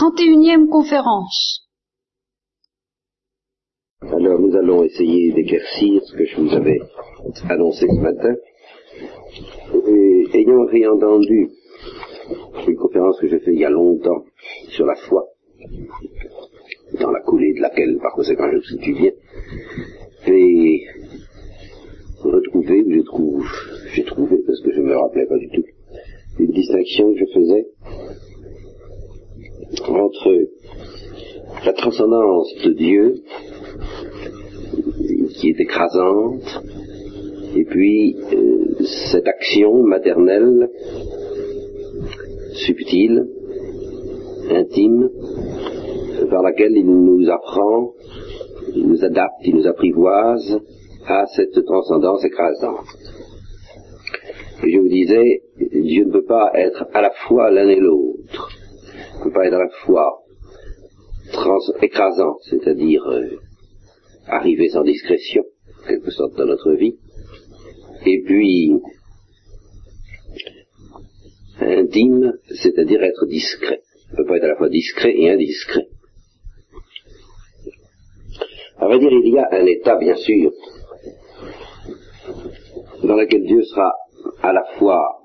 31e conférence. Alors nous allons essayer d'éclaircir ce que je vous avais annoncé ce matin. Ayant réentendu une conférence que j'ai faite il y a longtemps sur la foi, dans la coulée de laquelle par conséquent je me situe bien, et retrouvé, j'ai trouvé, j'ai trouvé, parce que je ne me rappelais pas du tout, une distinction que je faisais entre la transcendance de Dieu, qui est écrasante, et puis euh, cette action maternelle, subtile, intime, par laquelle il nous apprend, il nous adapte, il nous apprivoise à cette transcendance écrasante. Je vous disais, Dieu ne peut pas être à la fois l'un et l'autre. Ne peut pas être à la fois écrasant, c'est-à-dire euh, arriver sans discrétion, en quelque sorte, dans notre vie, et puis intime, c'est-à-dire être discret. Il ne peut pas être à la fois discret et indiscret. À vrai dire, il y a un état, bien sûr, dans lequel Dieu sera à la fois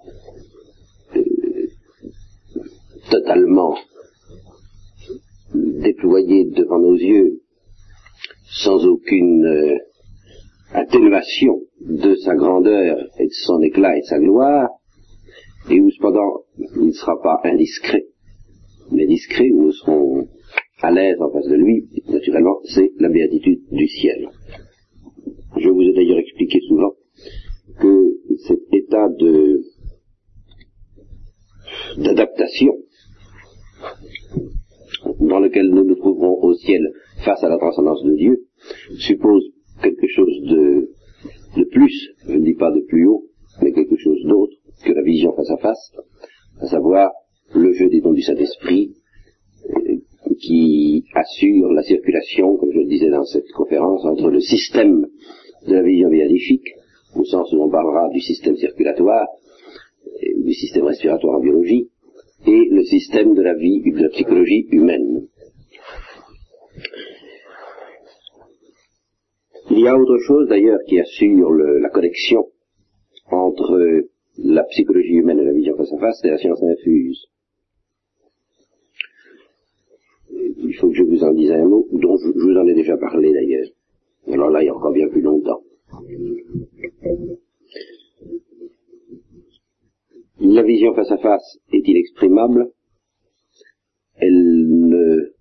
euh, totalement déployé devant nos yeux, sans aucune euh, atténuation de sa grandeur et de son éclat et de sa gloire, et où cependant il ne sera pas indiscret, mais discret, où nous serons à l'aise en face de lui, naturellement, c'est la béatitude du ciel. Je vous ai d'ailleurs expliqué souvent que cet état de d'adaptation dans lequel nous nous trouverons au ciel face à la transcendance de Dieu suppose quelque chose de, plus, je ne dis pas de plus haut, mais quelque chose d'autre que la vision face à face, à savoir le jeu des dons du Saint-Esprit euh, qui assure la circulation, comme je le disais dans cette conférence, entre le système de la vision béatifique, au sens où on parlera du système circulatoire, du système respiratoire en biologie, et le système de la vie, de la psychologie humaine. Il y a autre chose d'ailleurs qui assure la connexion entre la psychologie humaine et la vision face à face, c'est la science infuse. Il faut que je vous en dise un mot, dont je vous en ai déjà parlé d'ailleurs. Alors là, il y a encore bien plus longtemps. La vision face à face est inexprimable. Elle ne,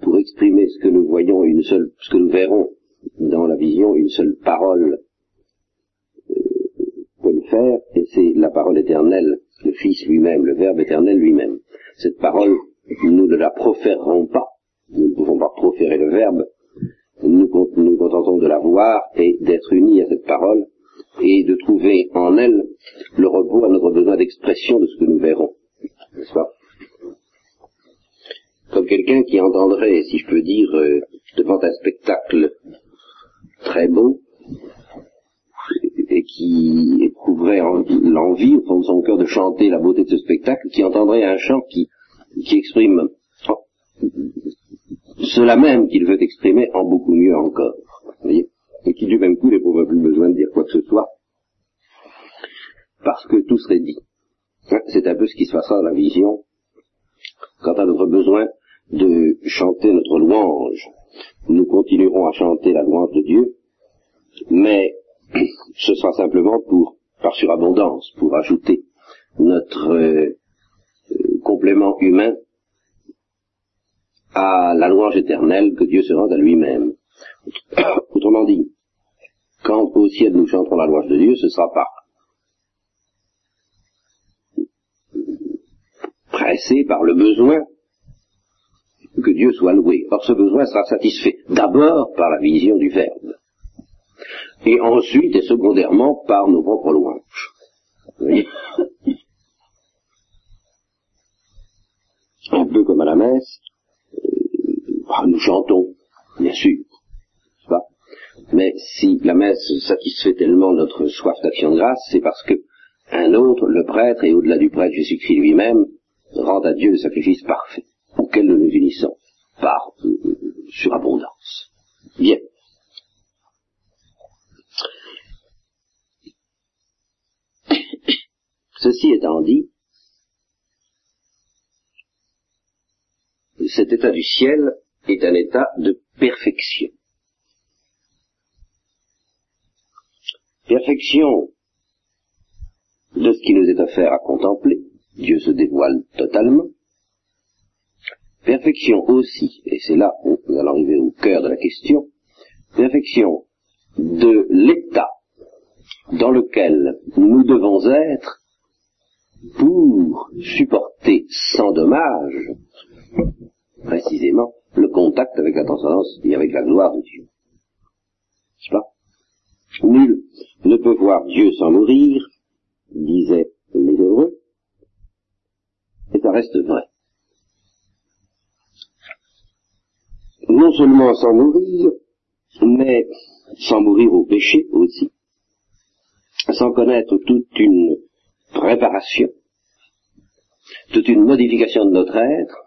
pour exprimer ce que nous voyons, une seule, ce que nous verrons dans la vision, une seule parole euh, peut le faire, et c'est la parole éternelle, le Fils lui-même, le Verbe éternel lui-même. Cette parole, nous ne la proférerons pas, nous ne pouvons pas proférer le Verbe, nous nous contentons de la voir et d'être unis à cette parole et de trouver en elle le repos à notre besoin d'expression de ce que nous verrons. N'est-ce pas? Comme quelqu'un qui entendrait, si je peux dire, euh, devant un spectacle très beau, et qui éprouverait l'envie au fond de son cœur de chanter la beauté de ce spectacle, qui entendrait un chant qui, qui exprime oh, cela même qu'il veut exprimer en beaucoup mieux encore. Voyez? Et qui du même coup n'éprouve plus besoin de dire quoi que ce soit, parce que tout serait dit. Hein, c'est un peu ce qui se passera dans la vision quant à notre besoin de chanter notre louange. Nous continuerons à chanter la louange de Dieu, mais ce sera simplement pour, par surabondance, pour ajouter notre euh, complément humain à la louange éternelle que Dieu se rend à lui-même. Autrement dit, quand au ciel nous chanterons la louange de Dieu, ce sera pas pressé par le besoin que Dieu soit loué. Or, ce besoin sera satisfait d'abord par la vision du Verbe, et ensuite et secondairement par nos propres louanges. Un peu comme à la messe, euh, nous chantons, bien sûr, mais si la messe satisfait tellement notre soif d'action de grâce, c'est parce que un autre, le prêtre, et au-delà du prêtre Jésus-Christ lui-même, rend à Dieu le sacrifice parfait, auquel nous nous unissons par euh, surabondance. Bien. Ceci étant dit, cet état du ciel est un état de perfection. Perfection de ce qui nous est offert à contempler, Dieu se dévoile totalement. Perfection aussi, et c'est là où nous allons arriver au cœur de la question, perfection de l'état dans lequel nous devons être pour supporter sans dommage, précisément, le contact avec la transcendance et avec la gloire de Dieu. N'est-ce pas? Nul ne peut voir Dieu sans mourir, disaient les heureux, et ça reste vrai. Non seulement sans mourir, mais sans mourir au péché aussi, sans connaître toute une préparation, toute une modification de notre être,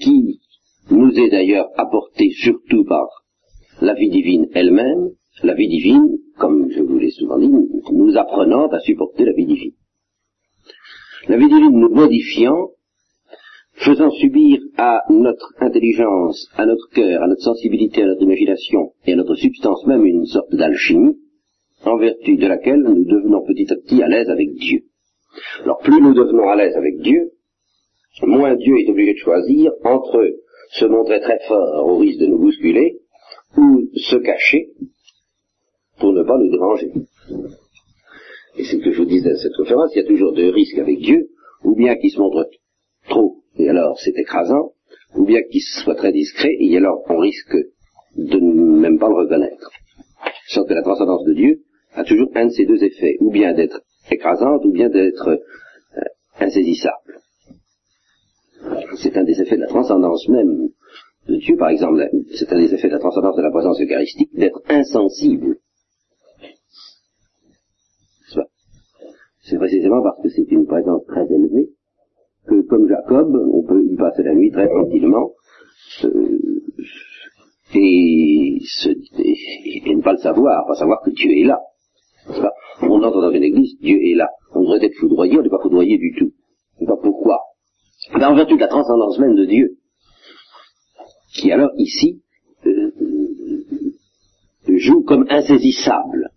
qui nous est d'ailleurs apportée surtout par la vie divine elle-même, la vie divine, comme je vous l'ai souvent dit, nous apprenant à supporter la vie divine. La vie divine nous modifiant, faisant subir à notre intelligence, à notre cœur, à notre sensibilité, à notre imagination et à notre substance même une sorte d'alchimie, en vertu de laquelle nous devenons petit à petit à l'aise avec Dieu. Alors plus nous devenons à l'aise avec Dieu, moins Dieu est obligé de choisir entre se montrer très fort au risque de nous bousculer, ou se cacher pour ne pas nous déranger. Et c'est ce que je vous dis dans cette conférence, il y a toujours deux risques avec Dieu, ou bien qu'il se montre trop, et alors c'est écrasant, ou bien qu'il soit très discret, et alors on risque de ne même pas le reconnaître. Sauf que la transcendance de Dieu a toujours un de ces deux effets, ou bien d'être écrasante, ou bien d'être euh, insaisissable. C'est un des effets de la transcendance même de Dieu, par exemple. C'est un des effets de la transcendance de la présence eucharistique, d'être insensible. C'est précisément parce que c'est une présence très élevée que, comme Jacob, on peut y passer la nuit très tranquillement euh, et, et, ne pas le savoir, pas savoir que Dieu est là. On entre dans une église, Dieu est là. On devrait être foudroyé, on n'est pas foudroyé du tout. Pourquoi. Mais en vertu de la transcendance même de Dieu, qui alors ici euh, joue comme insaisissable.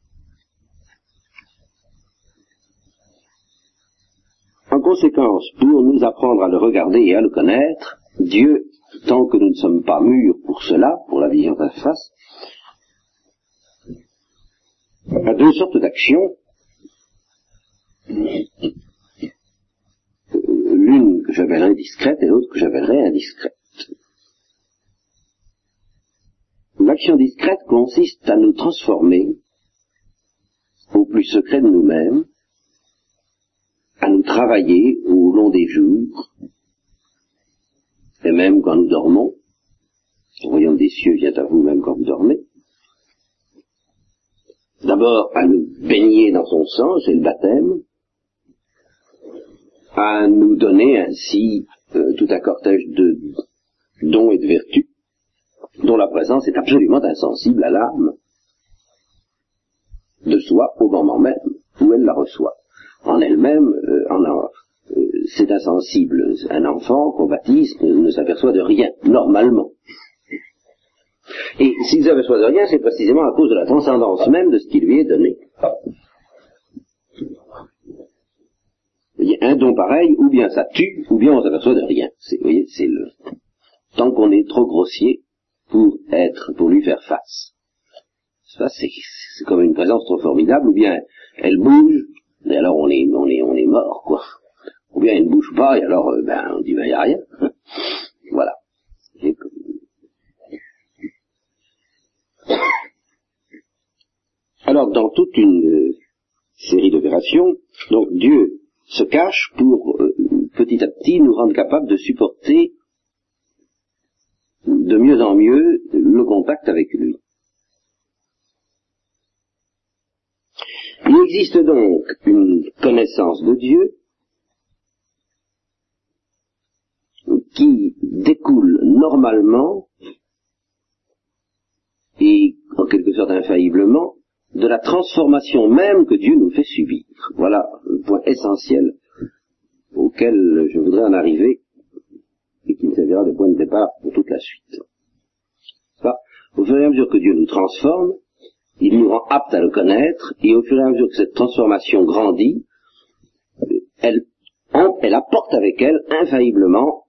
En conséquence, pour nous apprendre à le regarder et à le connaître, Dieu, tant que nous ne sommes pas mûrs pour cela, pour la vision face à face, a deux sortes d'actions. L'une que j'appellerais discrète et l'autre que j'appellerais indiscrète. L'action discrète consiste à nous transformer au plus secret de nous-mêmes, à nous travailler au long des jours, et même quand nous dormons. Le royaume des cieux vient à vous même quand vous dormez. D'abord à nous baigner dans son sang, c'est le baptême, à nous donner ainsi euh, tout un cortège de dons et de vertus, dont la présence est absolument insensible à l'âme de soi au moment même où elle la reçoit. En elle-même, euh, euh, c'est insensible. Un enfant qu'on baptise ne, s'aperçoit de rien, normalement. Et s'il s'aperçoit de rien, c'est précisément à cause de la transcendance même de ce qui lui est donné. Un don pareil, ou bien ça tue, ou bien on s'aperçoit de rien. Vous voyez, c'est le... Tant qu'on est trop grossier, pour être, pour lui faire face. C'est, comme une présence trop formidable, ou bien elle bouge, et alors on est, on est, on est mort, quoi. Ou bien elle ne bouge pas, et alors, euh, ben, on dit, ben, il n'y a rien. voilà. Alors, dans toute une euh, série d'opérations, donc Dieu se cache pour euh, petit à petit nous rendre capables de supporter de mieux en mieux le contact avec lui. Il existe donc une connaissance de Dieu qui découle normalement et en quelque sorte infailliblement de la transformation même que Dieu nous fait subir. Voilà le point essentiel auquel je voudrais en arriver et qui me servira de point de départ pour toute la suite. Au fur et à mesure que Dieu nous transforme, il nous rend aptes à le connaître, et au fur et à mesure que cette transformation grandit, elle, apporte avec elle infailliblement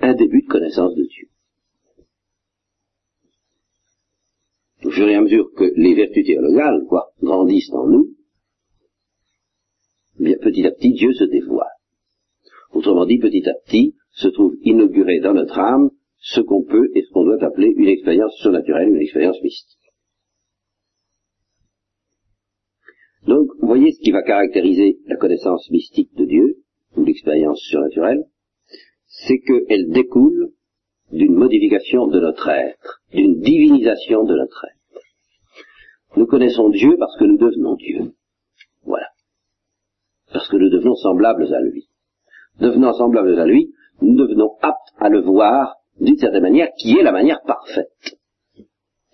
un début de connaissance de Dieu. Au fur et à mesure que les vertus théologales, quoi, grandissent en nous, bien, petit à petit, Dieu se dévoile. Autrement dit, petit à petit, se trouve inauguré dans notre âme ce qu'on peut et ce qu'on doit appeler une expérience surnaturelle, une expérience mystique. Donc, vous voyez ce qui va caractériser la connaissance mystique de Dieu, ou l'expérience surnaturelle, c'est qu'elle découle d'une modification de notre être, d'une divinisation de notre être. Nous connaissons Dieu parce que nous devenons Dieu. Voilà. Parce que nous devenons semblables à lui. Devenant semblables à lui, nous devenons aptes à le voir d'une certaine manière qui est la manière parfaite.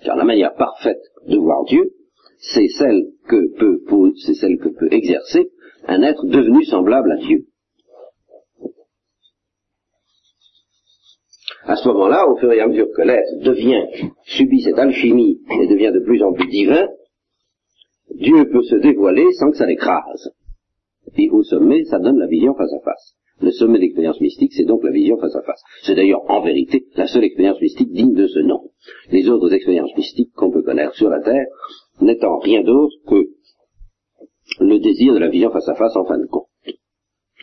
Car la manière parfaite de voir Dieu, c'est celle que peut, exercer un être devenu semblable à Dieu. À ce moment-là, au fur et à mesure que l'être devient, subit cette alchimie et devient de plus en plus divin, Dieu peut se dévoiler sans que ça l'écrase. Et au sommet, ça donne la vision face à face. Le sommet d'expérience mystique, c'est donc la vision face à face. C'est d'ailleurs en vérité la seule expérience mystique digne de ce nom. Les autres expériences mystiques qu'on peut connaître sur la Terre n'étant rien d'autre que le désir de la vision face à face en fin de compte.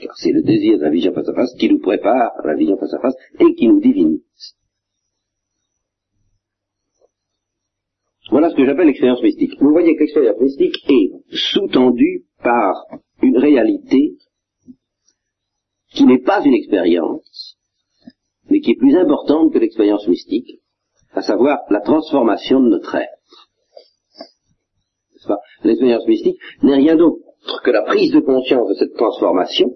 Car c'est le désir de la vision face à face qui nous prépare à la vision face à face et qui nous divinise. Voilà ce que j'appelle l'expérience mystique. Vous voyez que l'expérience mystique est sous-tendue par une réalité qui n'est pas une expérience, mais qui est plus importante que l'expérience mystique, à savoir la transformation de notre être. L'expérience mystique n'est rien d'autre que la prise de conscience de cette transformation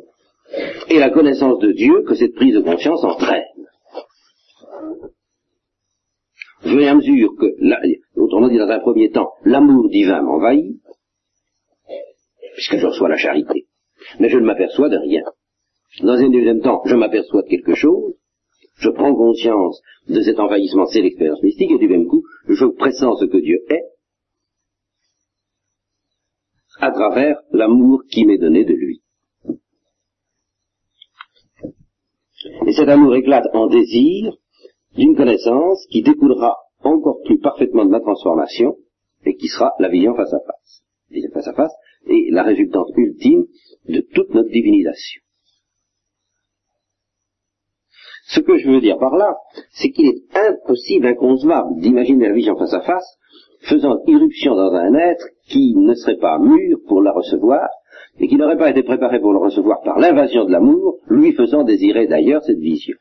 et la connaissance de Dieu que cette prise de conscience entraîne. Je fur et à mesure que, autrement dit dans un premier temps, l'amour divin m'envahit, puisque je reçois la charité, mais je ne m'aperçois de rien. Dans un deuxième temps, je m'aperçois de quelque chose, je prends conscience de cet envahissement, c'est l'expérience mystique, et du même coup, je pressens ce que Dieu est, à travers l'amour qui m'est donné de lui. Et cet amour éclate en désir d'une connaissance qui découlera encore plus parfaitement de ma transformation et qui sera la vision face à face. Vision face à face est la résultante ultime de toute notre divinisation. Ce que je veux dire par là, c'est qu'il est impossible, inconcevable d'imaginer la vision face à face faisant irruption dans un être qui ne serait pas mûr pour la recevoir et qui n'aurait pas été préparé pour le recevoir par l'invasion de l'amour, lui faisant désirer d'ailleurs cette vision.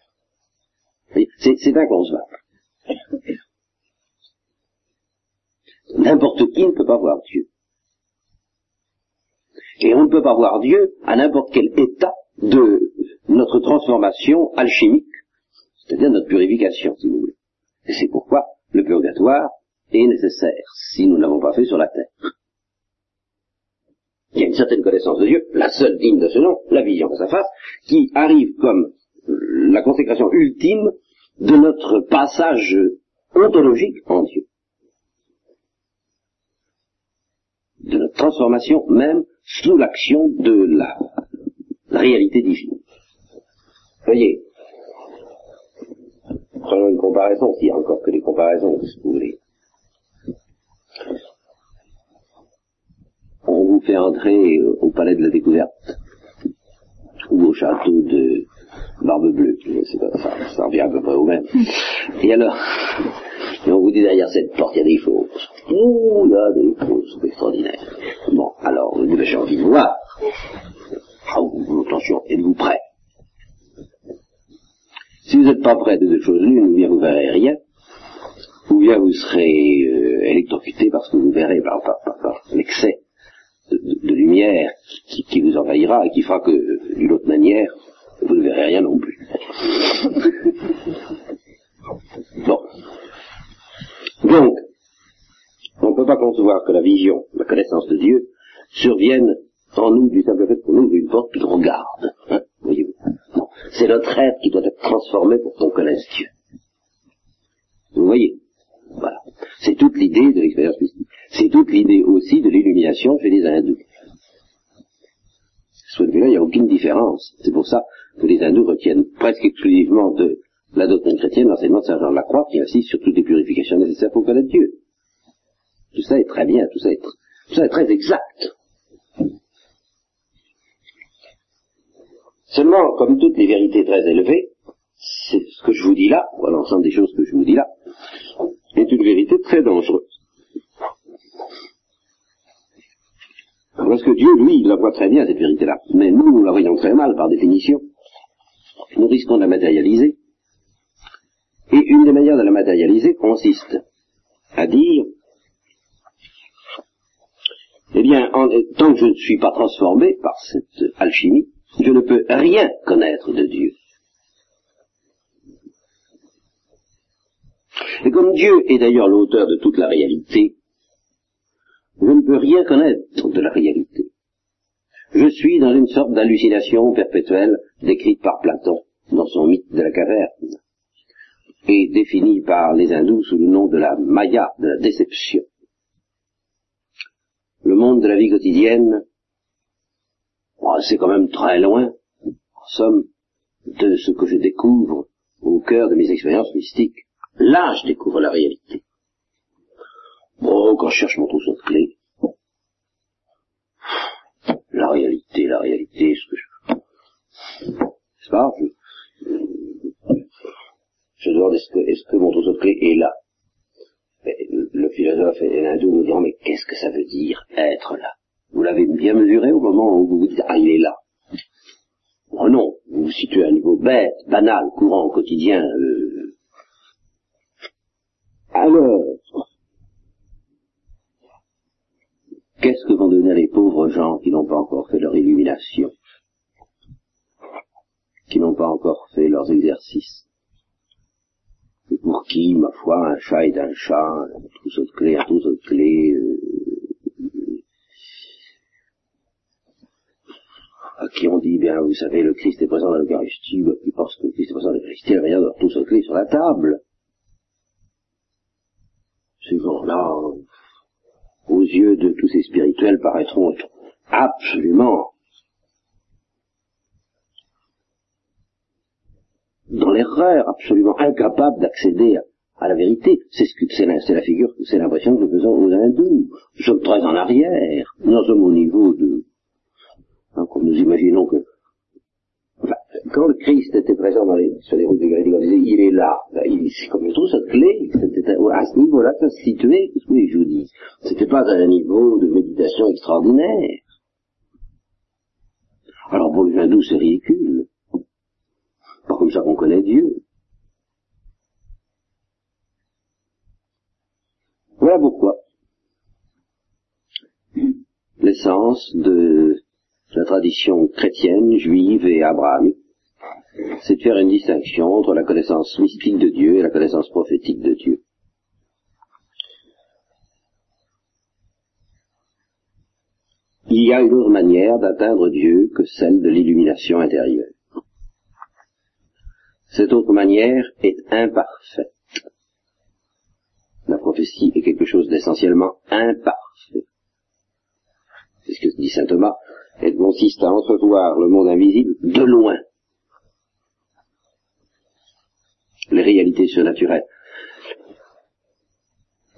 C'est inconcevable. N'importe qui ne peut pas voir Dieu. Et on ne peut pas voir Dieu à n'importe quel état de notre transformation alchimique, c'est-à-dire notre purification, si vous voulez. Et c'est pourquoi le purgatoire est nécessaire, si nous ne l'avons pas fait sur la terre. Il y a une certaine connaissance de Dieu, la seule digne de ce nom, la vision de sa face, qui arrive comme la consécration ultime de notre passage ontologique en Dieu. De notre transformation même sous l'action de la, réalité divine. Voyez, prenons une comparaison, s'il y a encore que des comparaisons, si vous voulez. On vous fait entrer au palais de la découverte, ou au château de Barbe Bleue, ça, ça revient à peu près au même. Et alors, et on vous dit derrière cette porte, il y a des choses. Ouh, a des choses extraordinaires. Bon, alors, vous j'ai envie de voir. Ah, attention, êtes-vous prêt si vous n'êtes pas prêt à deux choses l'une, ou eh bien vous ne verrez rien, ou bien vous serez euh, électrocuté parce que vous verrez par, par, par, par l'excès de, de, lumière qui, qui, vous envahira et qui fera que, euh, d'une autre manière, vous ne verrez rien non plus. bon. Donc, on ne peut pas concevoir que la vision, la connaissance de Dieu, survienne en nous du simple fait qu'on ouvre une porte qui nous regarde. Hein c'est notre être qui doit être transformé pour qu'on connaisse Dieu. Vous voyez Voilà. C'est toute l'idée de l'expérience mystique. C'est toute l'idée aussi de l'illumination chez les hindous. De vue-là, il n'y a aucune différence. C'est pour ça que les hindous retiennent presque exclusivement de la doctrine chrétienne l'enseignement de Saint Jean de la Croix qui insiste sur toutes les purifications nécessaires pour connaître Dieu. Tout ça est très bien, tout ça est très exact. Seulement, comme toutes les vérités très élevées, c'est ce que je vous dis là, ou l'ensemble des choses que je vous dis là, est une vérité très dangereuse. Parce que Dieu, lui, la voit très bien, cette vérité-là? Mais nous, nous la voyons très mal, par définition. Nous risquons de la matérialiser. Et une des manières de la matérialiser consiste à dire, eh bien, tant que je ne suis pas transformé par cette alchimie, je ne peux rien connaître de Dieu. Et comme Dieu est d'ailleurs l'auteur de toute la réalité, je ne peux rien connaître de la réalité. Je suis dans une sorte d'hallucination perpétuelle décrite par Platon dans son mythe de la caverne et définie par les hindous sous le nom de la maya, de la déception. Le monde de la vie quotidienne, c'est quand même très loin, en somme, de ce que je découvre au cœur de mes expériences mystiques. Là, je découvre la réalité. Bon, quand je cherche mon trousseau de clés, la réalité, la réalité, ce que je... N'est-ce pas? Je, je demande est-ce que, mon trousseau de clés est là? Le philosophe et l'hindou me diront mais qu'est-ce que ça veut dire être là? Vous l'avez bien mesuré au moment où vous vous dites ah il est là. Oh non, vous vous situez à un niveau bête, banal, courant, quotidien, euh, alors, qu'est-ce que vont devenir les pauvres gens qui n'ont pas encore fait leur illumination, qui n'ont pas encore fait leurs exercices, et pour qui, ma foi, un chat est un chat, un trousseau de clés, un trousseau de clés, euh, qui on dit, bien, vous savez, le Christ est présent dans l'Eucharistie, qui pense que le Christ est présent dans l'Eucharistie, la manière de de clés sur la table ces gens-là, aux yeux de tous ces spirituels, paraîtront être absolument dans l'erreur, absolument incapables d'accéder à, la vérité. C'est la, figure, c'est l'impression que nous faisons aux hindous. Nous sommes très en arrière. Nous sommes au niveau de, hein, comme nous imaginons que quand le Christ était présent dans les, sur les routes de Galilée, on disait il est là, c'est comme trouve cette clé, c'était à ce niveau-là que ça se situait, oui, je vous dis, c'était pas à un niveau de méditation extraordinaire. Alors pour les hindous, c'est ridicule. Pas comme ça qu'on connaît Dieu. Voilà pourquoi l'essence de la tradition chrétienne, juive et abrahamique c'est de faire une distinction entre la connaissance mystique de Dieu et la connaissance prophétique de Dieu. Il y a une autre manière d'atteindre Dieu que celle de l'illumination intérieure. Cette autre manière est imparfaite. La prophétie est quelque chose d'essentiellement imparfait. C'est ce que dit saint Thomas. Elle consiste à entrevoir le monde invisible de loin. les réalités surnaturelles.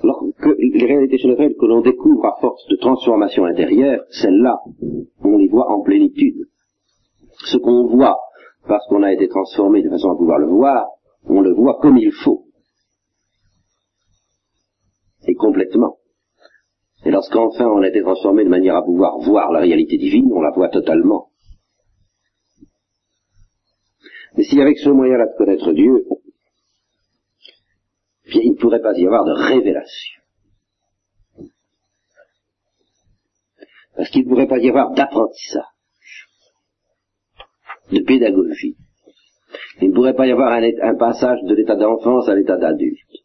Alors que les réalités surnaturelles que l'on découvre à force de transformation intérieure, celles-là, on les voit en plénitude. Ce qu'on voit parce qu'on a été transformé de façon à pouvoir le voir, on le voit comme il faut. Et complètement. Et lorsqu'enfin on a été transformé de manière à pouvoir voir la réalité divine, on la voit totalement. Mais si avec ce moyen-là de connaître Dieu, il ne pourrait pas y avoir de révélation. Parce qu'il ne pourrait pas y avoir d'apprentissage, de pédagogie. Il ne pourrait pas y avoir un, passage de l'état d'enfance à l'état d'adulte.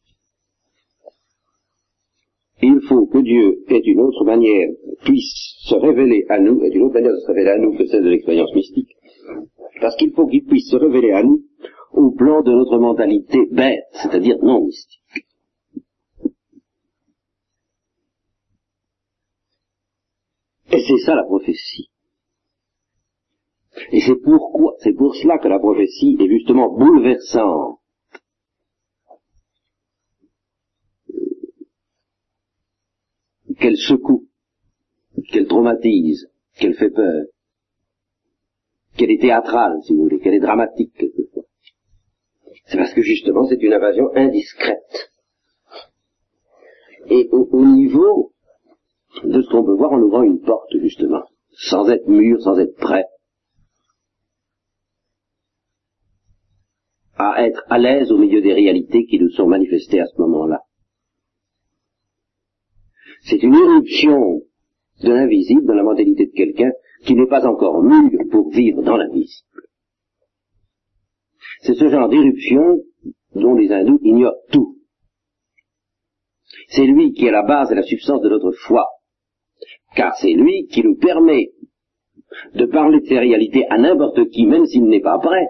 Il faut que Dieu ait une autre manière, puisse se révéler à nous, ait une autre manière de se révéler à nous que celle de l'expérience mystique, parce qu'il faut qu'il puisse se révéler à nous au plan de notre mentalité bête, c'est-à-dire non mystique. Et c'est ça la prophétie. Et c'est pourquoi, c'est pour cela que la prophétie est justement bouleversante. Qu'elle secoue, qu'elle traumatise, qu'elle fait peur, qu'elle est théâtrale, si vous voulez, qu'elle est dramatique quelquefois. C'est parce que justement c'est une invasion indiscrète. Et au, au niveau de ce qu'on peut voir en ouvrant une porte, justement, sans être mûr, sans être prêt à être à l'aise au milieu des réalités qui nous sont manifestées à ce moment-là. C'est une éruption de l'invisible dans la mentalité de quelqu'un qui n'est pas encore mûr pour vivre dans l'invisible. C'est ce genre d'éruption dont les hindous ignorent tout. C'est lui qui est la base et la substance de notre foi car c'est lui qui nous permet de parler de ces réalités à n'importe qui, même s'il n'est pas prêt,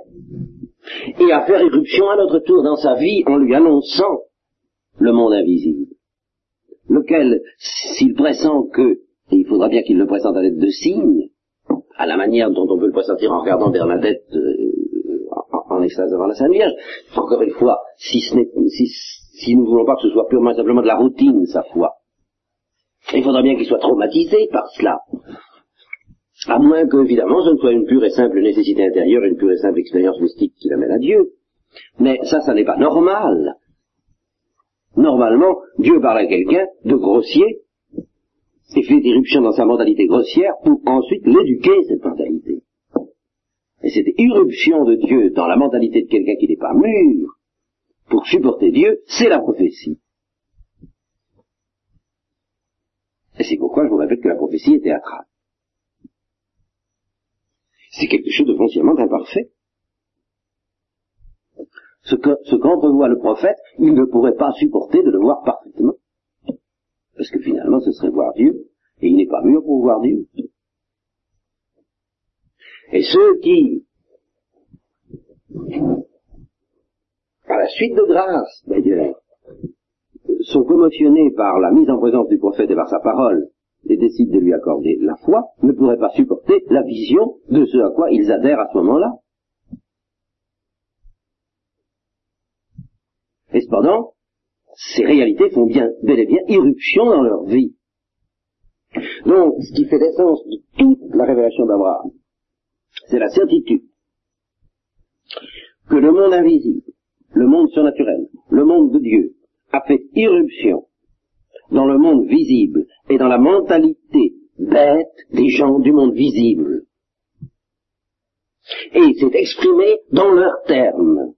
et à faire éruption à notre tour dans sa vie en lui annonçant le monde invisible, lequel, s'il pressent que, et il faudra bien qu'il le pressente à l'aide de signes, à la manière dont on peut le pressentir en regardant Bernadette euh, en, en, extase devant la Sainte Vierge, encore une fois, si, ce si, si nous ne voulons pas que ce soit purement et simplement de la routine, sa foi, il faudra bien qu'il soit traumatisé par cela. À moins que, évidemment, ce ne soit une pure et simple nécessité intérieure, une pure et simple expérience mystique qui l'amène à Dieu. Mais ça, ça n'est pas normal. Normalement, Dieu parle à quelqu'un de grossier et fait irruption dans sa mentalité grossière pour ensuite l'éduquer, cette mentalité. Et cette irruption de Dieu dans la mentalité de quelqu'un qui n'est pas mûr pour supporter Dieu, c'est la prophétie. Et c'est pourquoi je vous répète que la prophétie est théâtrale. C'est quelque chose de foncièrement imparfait. Ce qu'entrevoit le prophète, il ne pourrait pas supporter de le voir parfaitement. Parce que finalement, ce serait voir Dieu, et il n'est pas mûr pour voir Dieu. Et ceux qui, à la suite de grâce, d'ailleurs, sont commotionnés par la mise en présence du prophète et par sa parole, et décident de lui accorder la foi, ne pourraient pas supporter la vision de ce à quoi ils adhèrent à ce moment-là. Et cependant, ces réalités font bien, bel et bien, irruption dans leur vie. Donc, ce qui fait l'essence de toute la révélation d'Abraham, c'est la certitude que le monde invisible, le monde surnaturel, le monde de Dieu, a fait irruption dans le monde visible et dans la mentalité bête des gens du monde visible. Et s'est exprimé dans leurs termes,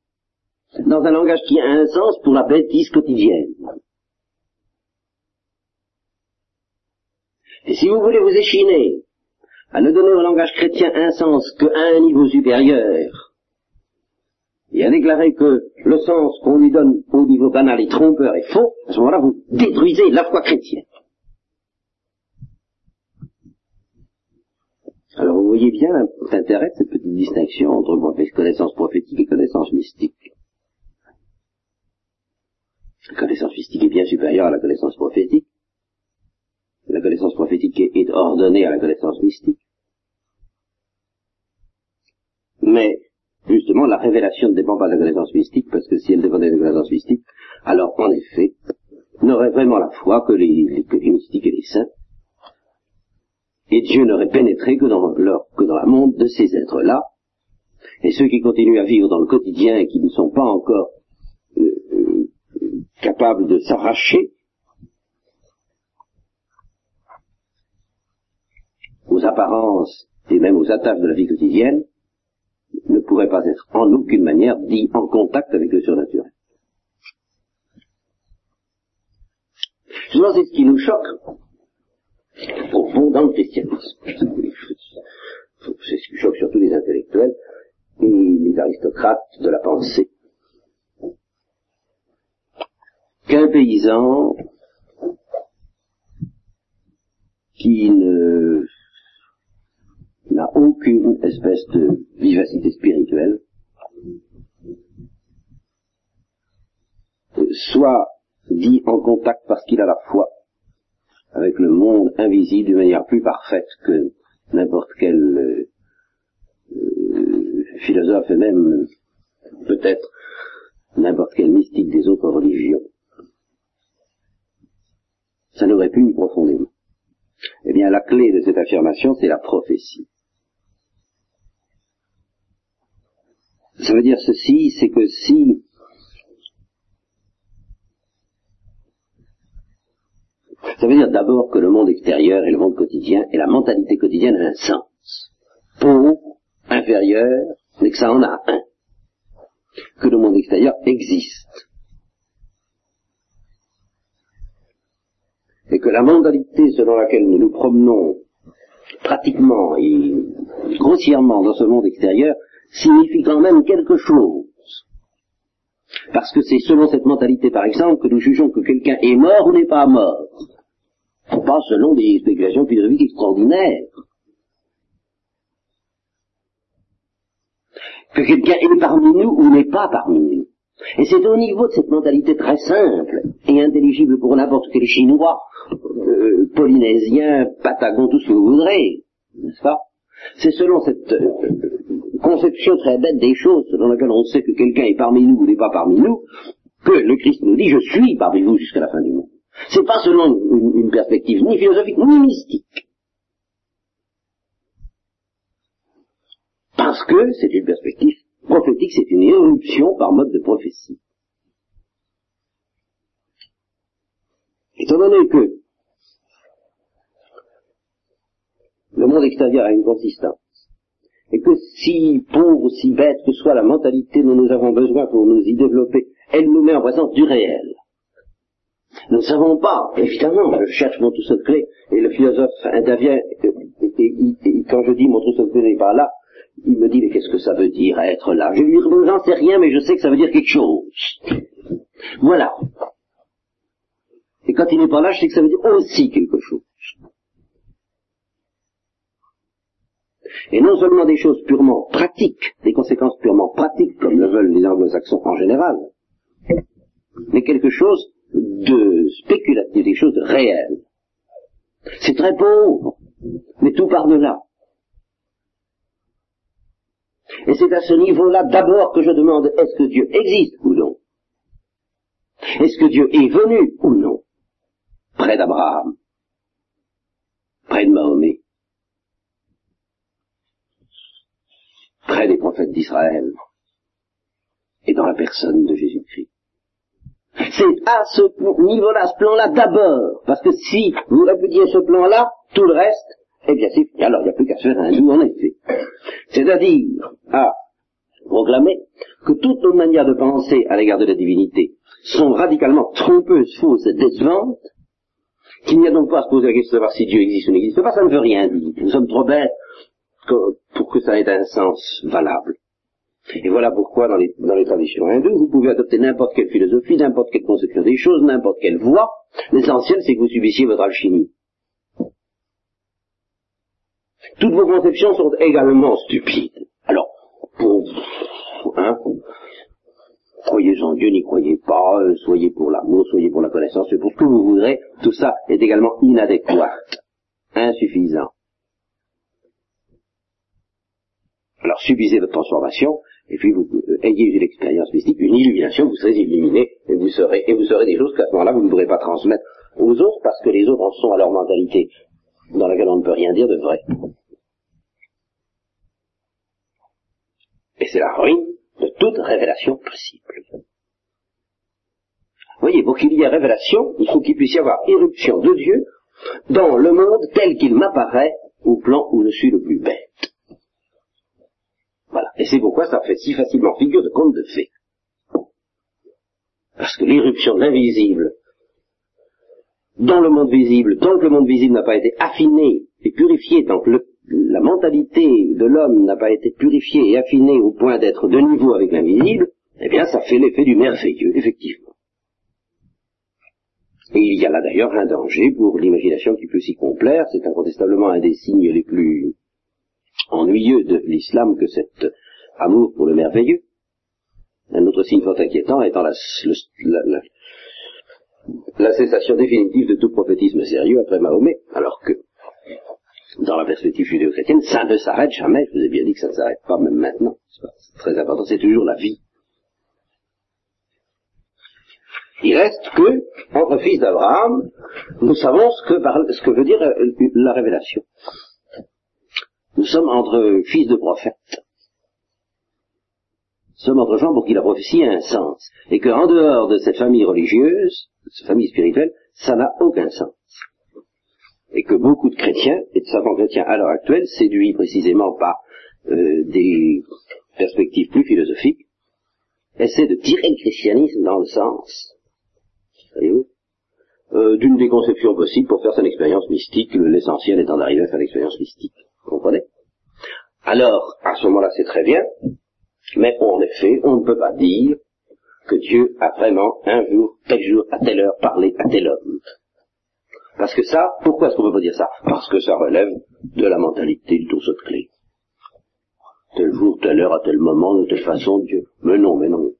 dans un langage qui a un sens pour la bêtise quotidienne. Et si vous voulez vous échiner à ne donner au langage chrétien un sens qu'à un niveau supérieur, et à déclarer que le sens qu'on lui donne au niveau banal est trompeur et faux, à ce moment-là, vous détruisez la foi chrétienne. Alors vous voyez bien l'intérêt de cette petite distinction entre connaissance prophétique et connaissance mystique. La connaissance mystique est bien supérieure à la connaissance prophétique. La connaissance prophétique est ordonnée à la connaissance mystique. Mais justement, la révélation ne dépend pas de la connaissance mystique, parce que si elle dépendait de la connaissance mystique, alors en effet, n'aurait vraiment la foi que les, que les mystiques et les saints, et Dieu n'aurait pénétré que dans, leur, la monde de ces êtres-là, et ceux qui continuent à vivre dans le quotidien et qui ne sont pas encore euh, euh, capables de s'arracher aux apparences et même aux attaches de la vie quotidienne, ne pourrait pas être en aucune manière dit en contact avec le surnaturel. C'est ce qui nous choque au fond dans le christianisme. C'est ce qui choque surtout les intellectuels et les aristocrates de la pensée. Qu'un paysan qui ne n'a aucune espèce de vivacité spirituelle, soit dit en contact parce qu'il a la foi avec le monde invisible d'une manière plus parfaite que n'importe quel euh, euh, philosophe et même peut-être n'importe quel mystique des autres religions. Ça pu ni profondément. Eh bien, la clé de cette affirmation, c'est la prophétie. Ça veut dire ceci, c'est que si Ça veut dire d'abord que le monde extérieur et le monde quotidien et la mentalité quotidienne a un sens. Pauvre, inférieur, mais que ça en a un. Que le monde extérieur existe. Et que la mentalité selon laquelle nous nous promenons pratiquement et grossièrement dans ce monde extérieur signifie quand même quelque chose. Parce que c'est selon cette mentalité, par exemple, que nous jugeons que quelqu'un est mort ou n'est pas mort. Pas selon des spéculations philosophiques extraordinaires. Que quelqu'un est parmi nous ou n'est pas parmi nous. Et c'est au niveau de cette mentalité très simple et intelligible pour n'importe quel Chinois, euh, Polynésien, Patagon, tout ce que vous voudrez, n'est-ce pas? C'est selon cette euh, conception très bête des choses, selon laquelle on sait que quelqu'un est parmi nous ou n'est pas parmi nous, que le Christ nous dit, je suis parmi vous jusqu'à la fin du monde. C'est pas selon une, une, perspective ni philosophique ni mystique. Parce que c'est une perspective prophétique, c'est une éruption par mode de prophétie. Étant donné que le monde extérieur a une consistance, et que si pauvre, si bête que soit la mentalité dont nous avons besoin pour nous y développer, elle nous met en présence du réel. Nous ne savons pas, évidemment, je cherche mon trousseau de clés, et le philosophe intervient, et, quand je dis mon trousseau de clés n'est pas là, il me dit, mais qu'est-ce que ça veut dire être là? Je lui dis, j'en sais rien, mais je sais que ça veut dire quelque chose. Voilà. Et quand il n'est pas là, je sais que ça veut dire aussi quelque chose. Et non seulement des choses purement pratiques, des conséquences purement pratiques, comme le veulent les anglo-saxons en général, mais quelque chose de spéculatif, des choses réelles. C'est très pauvre, mais tout part de là. Et c'est à ce niveau-là d'abord que je demande est-ce que Dieu existe ou non? Est-ce que Dieu est venu ou non? Près d'Abraham, près de Mahomet, près des prophètes d'Israël et dans la personne de Jésus-Christ. C'est à ce niveau-là, ce plan-là d'abord, parce que si vous répudiez ce plan-là, tout le reste, eh bien c'est Alors il n'y a plus qu'à se faire un doux en effet. C'est-à-dire à proclamer que toutes nos manières de penser à l'égard de la divinité sont radicalement trompeuses, fausses et décevantes, qu'il n'y a donc pas à se poser la question de savoir si Dieu existe ou n'existe pas, ça ne veut rien dire. Nous sommes trop bêtes pour que ça ait un sens valable. Et voilà pourquoi dans les, dans les traditions hindoues, vous pouvez adopter n'importe quelle philosophie, n'importe quelle conception des choses, n'importe quelle voie. L'essentiel, c'est que vous subissiez votre alchimie. Toutes vos conceptions sont également stupides. Alors, pour, hein, croyez en Dieu, n'y croyez pas, euh, soyez pour l'amour, soyez pour la connaissance, pour ce que vous voudrez, tout ça est également inadéquat, insuffisant. Alors subissez votre transformation, et puis vous euh, ayez une expérience mystique, une illumination, vous serez illuminé, et vous serez, et vous serez des choses qu'à ce moment-là vous ne pourrez pas transmettre aux autres, parce que les autres en sont à leur mentalité, dans laquelle on ne peut rien dire de vrai. Et c'est la ruine de toute révélation possible. Vous voyez, pour qu'il y ait révélation, il faut qu'il puisse y avoir éruption de Dieu dans le monde tel qu'il m'apparaît au plan où je suis le plus bête. Voilà. Et c'est pourquoi ça fait si facilement figure de conte de fées. Parce que l'éruption de l'invisible dans le monde visible, tant que le monde visible n'a pas été affiné et purifié, tant que la mentalité de l'homme n'a pas été purifiée et affinée au point d'être de niveau avec l'invisible, eh bien ça fait l'effet du merveilleux, effectivement. Et il y a là d'ailleurs un danger pour l'imagination qui peut s'y complaire. C'est incontestablement un des signes les plus ennuyeux de l'islam que cet amour pour le merveilleux. Un autre signe fort inquiétant étant la, la, la cessation définitive de tout prophétisme sérieux après Mahomet, alors que dans la perspective judéo-chrétienne, ça ne s'arrête jamais. Je vous ai bien dit que ça ne s'arrête pas même maintenant. C'est très important, c'est toujours la vie. Il reste que, entre fils d'Abraham, nous savons ce que, veut dire euh, la révélation. Nous sommes entre fils de prophètes. Nous sommes entre gens pour qui la prophétie a un sens. Et qu'en dehors de cette famille religieuse, de cette famille spirituelle, ça n'a aucun sens. Et que beaucoup de chrétiens, et de savants chrétiens à l'heure actuelle, séduits précisément par euh, des perspectives plus philosophiques, essaient de tirer le christianisme dans le sens voyez-vous, euh, d'une des conceptions possibles pour faire son expérience mystique, l'essentiel étant d'arriver à faire l'expérience mystique. Vous comprenez? Alors, à ce moment-là, c'est très bien, mais en effet, on ne peut pas dire que Dieu a vraiment un jour, tel jour, à telle heure, parlé à tel homme. Parce que ça, pourquoi est-ce qu'on ne peut pas dire ça? Parce que ça relève de la mentalité du trousseau de clé. Tel jour, telle heure, à tel moment, de telle façon, Dieu. Mais non, mais non.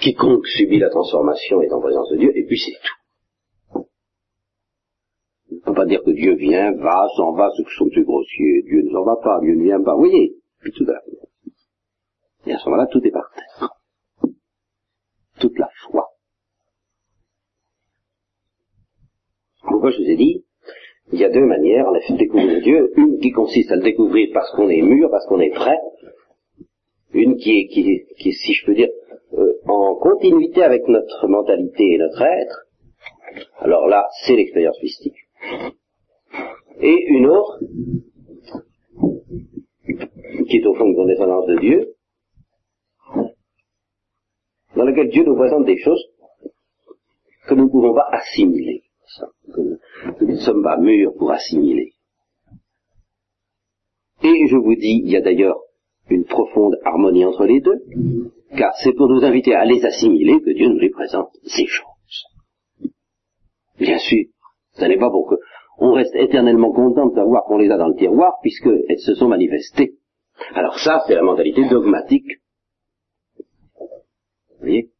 Quiconque subit la transformation est en présence de Dieu, et puis c'est tout. On ne peut pas dire que Dieu vient, va, s'en va, ceux qui sont plus grossiers. Dieu ne s'en va pas, Dieu ne vient pas. Vous voyez? Puis tout Et à ce moment-là, tout est par terre. Toute la foi. Pourquoi je vous ai dit Il y a deux manières, de découvrir Dieu. Une qui consiste à le découvrir parce qu'on est mûr, parce qu'on est prêt. Une qui est, qui est, qui est si je peux dire, euh, en continuité avec notre mentalité et notre être, alors là, c'est l'expérience mystique. Et une autre, qui est au fond une condescendance de Dieu, dans laquelle Dieu nous présente des choses que nous ne pouvons pas assimiler, que nous ne sommes pas mûrs pour assimiler. Et je vous dis, il y a d'ailleurs une profonde harmonie entre les deux, car c'est pour nous inviter à les assimiler que Dieu nous les présente, ces choses. Bien sûr, ce n'est pas pour que on reste éternellement content de savoir qu'on les a dans le tiroir, puisqu'elles se sont manifestées. Alors ça, c'est la mentalité dogmatique. Vous voyez?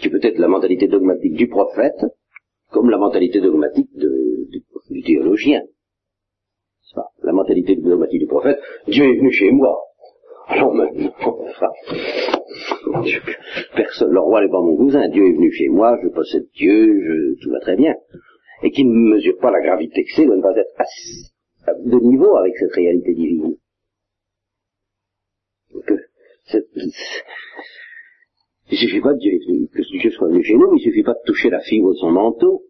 Qui peut être la mentalité dogmatique du prophète, comme la mentalité dogmatique du théologien. La mentalité dogmatique du prophète, Dieu est venu chez moi. Alors maintenant, personne, le roi n'est pas mon cousin, Dieu est venu chez moi, je possède Dieu, tout va très bien. Et qui ne mesure pas la gravité que c'est de ne pas être de niveau avec cette réalité divine. Que il suffit pas de Dieu, que Dieu soit venu chez nous, il suffit pas de toucher la fibre de son manteau.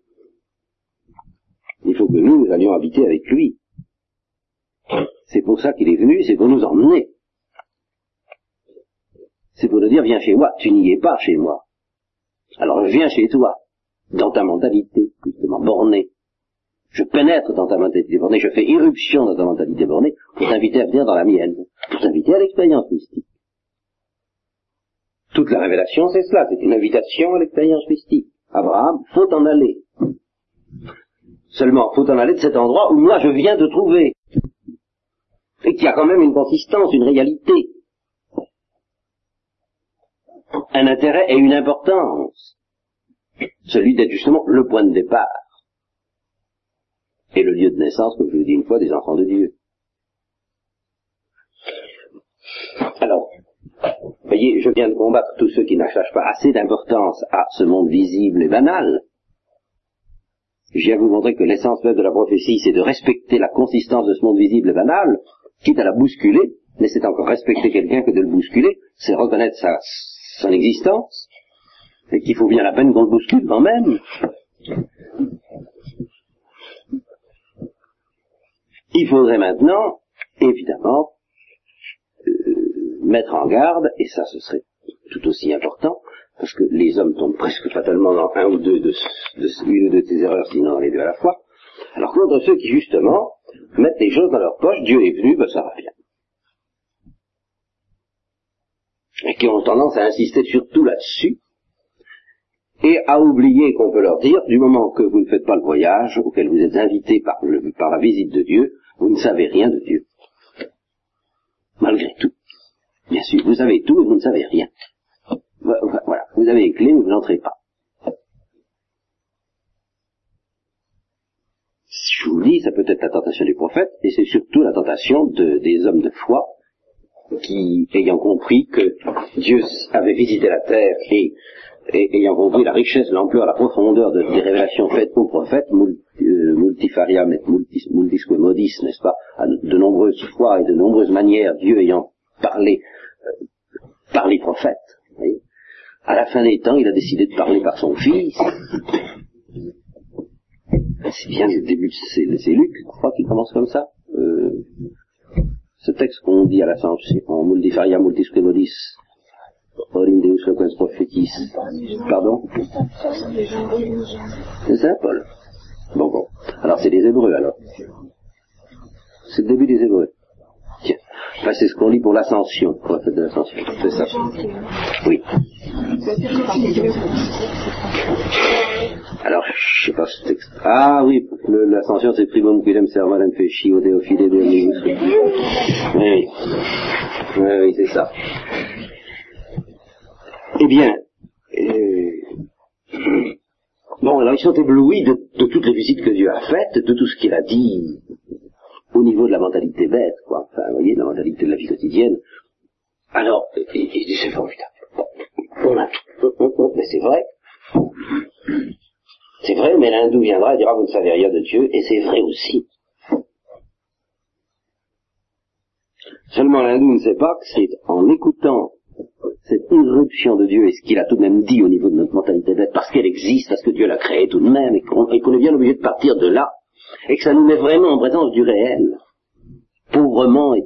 Il faut que nous, nous allions habiter avec lui. C'est pour ça qu'il est venu, c'est pour nous emmener. C'est pour nous dire, viens chez moi, tu n'y es pas chez moi. Alors je viens chez toi, dans ta mentalité, justement, bornée. Je pénètre dans ta mentalité bornée, je fais irruption dans ta mentalité bornée pour t'inviter à venir dans la mienne, pour t'inviter à l'expérience mystique. Toute la révélation, c'est cela, c'est une invitation à l'expérience mystique. Abraham, faut en aller. Seulement, faut en aller de cet endroit où moi je viens te trouver. Et qu'il y a quand même une consistance, une réalité un intérêt et une importance. Celui d'être justement le point de départ. Et le lieu de naissance, comme je vous dis une fois, des enfants de Dieu. Alors, voyez, je viens de combattre tous ceux qui n'attachent pas assez d'importance à ce monde visible et banal. Je viens vous montrer que l'essence même de la prophétie, c'est de respecter la consistance de ce monde visible et banal, quitte à la bousculer, mais c'est encore respecter quelqu'un que de le bousculer, c'est reconnaître sa, son existence, et qu'il faut bien la peine qu'on le bouscule quand même. Il faudrait maintenant, évidemment, euh, mettre en garde, et ça ce serait tout aussi important, parce que les hommes tombent presque fatalement dans un ou deux de, une ou deux de ces erreurs, sinon les deux à la fois, alors contre ceux qui justement mettent les choses dans leur poche, Dieu est venu, ben ça va bien. et qui ont tendance à insister surtout là-dessus, et à oublier qu'on peut leur dire, du moment que vous ne faites pas le voyage auquel vous êtes invité par, par la visite de Dieu, vous ne savez rien de Dieu. Malgré tout. Bien sûr, vous savez tout et vous ne savez rien. Voilà, vous avez les clés, mais vous n'entrez pas. Je vous dis, ça peut être la tentation des prophètes, et c'est surtout la tentation de, des hommes de foi qui, ayant compris que Dieu avait visité la terre et, ayant compris la richesse, l'ampleur, la profondeur de, des révélations faites aux prophètes, euh, multifariam et multis, multisque modis, n'est-ce pas, de nombreuses fois et de nombreuses manières, Dieu ayant parlé par les prophètes, à la fin des temps, il a décidé de parler par son fils. C'est bien le début, c'est Luc, je crois, qui commence comme ça. Euh, ce texte qu'on dit à l'ascension, en multifaria multisque modis, orindeus loquens prophétis. Pardon C'est ça, Paul? Bon, bon. Alors c'est les Hébreux, alors. C'est le début des Hébreux. C'est ce qu'on lit pour l'ascension, pour la fête de l'ascension. C'est ça. Oui. Alors, je sais pas ce texte. Ah oui, l'ascension c'est primum quidem servalem feci au Théophile de Oui, oui. Oui, c'est ça. Eh bien, euh, bon, alors ils sont éblouis de, toutes les visites que Dieu a faites, de tout ce qu'il a dit au niveau de la mentalité bête, quoi. Enfin, vous voyez, la mentalité de la vie quotidienne. Alors, c'est formidable. On a tout. Mais c'est vrai. C'est vrai, mais l'hindou viendra et dira vous ne savez rien de Dieu, et c'est vrai aussi. Seulement l'hindou ne sait pas que c'est en écoutant cette irruption de Dieu et ce qu'il a tout de même dit au niveau de notre mentalité bête, parce qu'elle existe, parce que Dieu l'a créée tout de même, et qu'on est bien obligé de partir de là, et que ça nous met vraiment en présence du réel, pauvrement et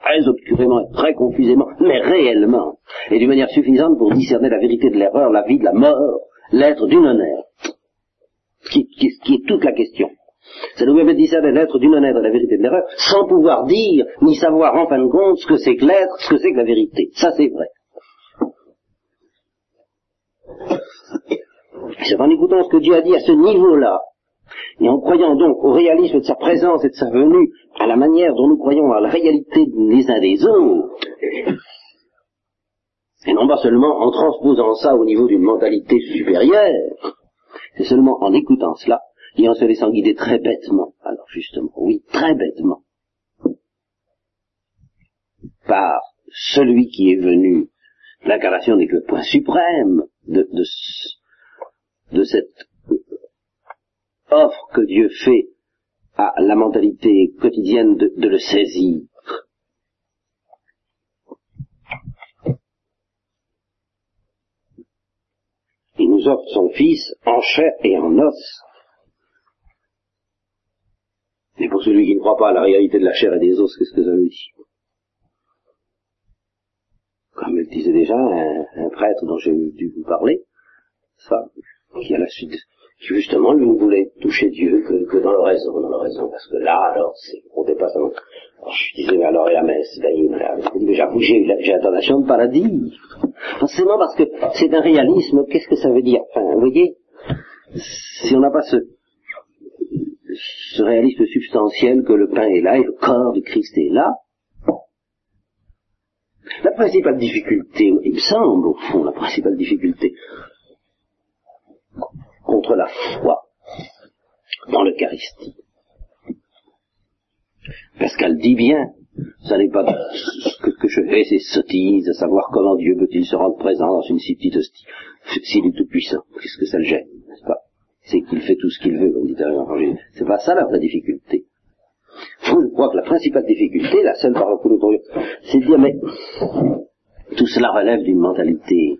très obscurément et très confusément, mais réellement, et d'une manière suffisante pour discerner la vérité de l'erreur, la vie de la mort, l'être d'une honneur qui, qui, est toute la question. Ça nous permet de discerner l'être d'une honnête et la vérité de l'erreur, sans pouvoir dire, ni savoir en fin de compte ce que c'est que l'être, ce que c'est que la vérité. Ça c'est vrai. C'est en écoutant ce que Dieu a dit à ce niveau-là, et en croyant donc au réalisme de sa présence et de sa venue, à la manière dont nous croyons à la réalité des uns des autres, et non pas seulement en transposant ça au niveau d'une mentalité supérieure, c'est seulement en écoutant cela et en se laissant guider très bêtement, alors justement, oui, très bêtement, par celui qui est venu, l'incarnation n'est que le point suprême de, de, cette offre que Dieu fait à la mentalité quotidienne de, le saisir. Il nous offre son Fils en chair et en os. Et pour celui qui ne croit pas à la réalité de la chair et des os, qu'est-ce que ça veut dire? Comme le disait déjà un, prêtre dont j'ai dû vous parler, ça, qui à la suite, justement lui voulait toucher Dieu que, dans l'oraison, dans l'oraison, parce que là, alors, c'est, on dépasse un... Alors, je disais, mais alors, et la messe, dit, j'avoue, j'ai, j'ai de paradis. Forcément parce que c'est un réalisme, qu'est-ce que ça veut dire? Enfin, vous voyez, si on n'a pas ce, ce réalisme substantiel que le pain est là et le corps du Christ est là, la principale difficulté, il me semble au fond, la principale difficulté la foi dans l'Eucharistie, qu'elle dit bien, ça n'est pas ce que, je fais, ces sottises, à savoir comment Dieu peut-il se rendre présent dans une si petite hostie, s'il est tout puissant, qu'est-ce que ça le gêne, n'est-ce pas? C'est qu'il fait tout ce qu'il veut, comme dit l'évangile. C'est pas ça la vraie difficulté. Je crois que la principale difficulté, la seule par laquelle nous c'est de dire, mais tout cela relève d'une mentalité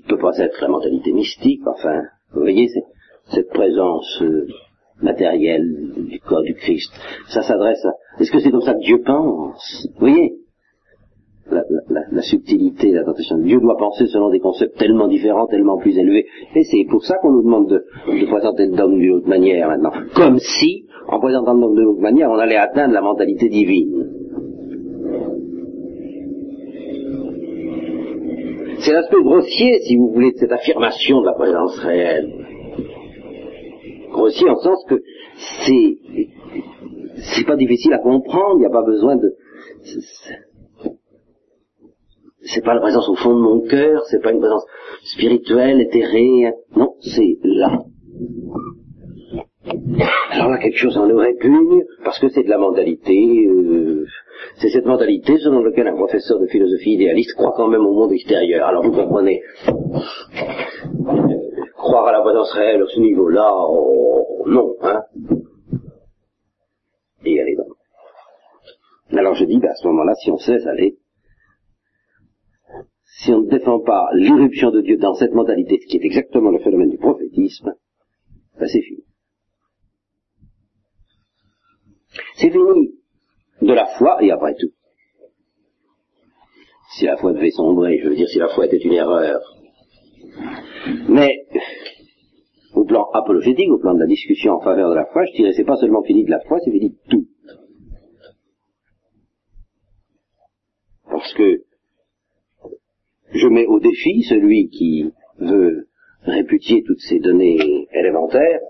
qui ne peut pas être la mentalité mystique, enfin, vous voyez, cette présence euh, matériel du corps du Christ. Ça s'adresse à... Est-ce que c'est comme ça que Dieu pense? Vous voyez? La, subtilité, la tentation. Dieu doit penser selon des concepts tellement différents, tellement plus élevés. Et c'est pour ça qu'on nous demande de, de présenter le dogme d'une autre manière maintenant. Comme si, en présentant le dogme d'une autre manière, on allait atteindre la mentalité divine. C'est l'aspect grossier, si vous voulez, de cette affirmation de la présence réelle. Grossier en sens que c'est c'est pas difficile à comprendre, il n'y a pas besoin de c'est pas la présence au fond de mon cœur, c'est pas une présence spirituelle, éthérée, non, c'est là. Alors là, quelque chose en nous répugne, parce que c'est de la mentalité, euh, c'est cette mentalité selon laquelle un professeur de philosophie idéaliste croit quand même au monde extérieur. Alors vous comprenez, croire à la présence réelle à ce niveau-là, oh, non, hein Et elle est. Alors je dis, ben, à ce moment-là, si on sait aller, si on ne défend pas l'irruption de Dieu dans cette mentalité, ce qui est exactement le phénomène du prophétisme, ben c'est fini. C'est fini de la foi, et après tout. Si la foi devait sombrer, je veux dire si la foi était une erreur. Mais, au plan apologétique, au plan de la discussion en faveur de la foi, je dirais c'est pas seulement fini de la foi, c'est fini de tout. Parce que je mets au défi celui qui veut réputier toutes ces données élémentaires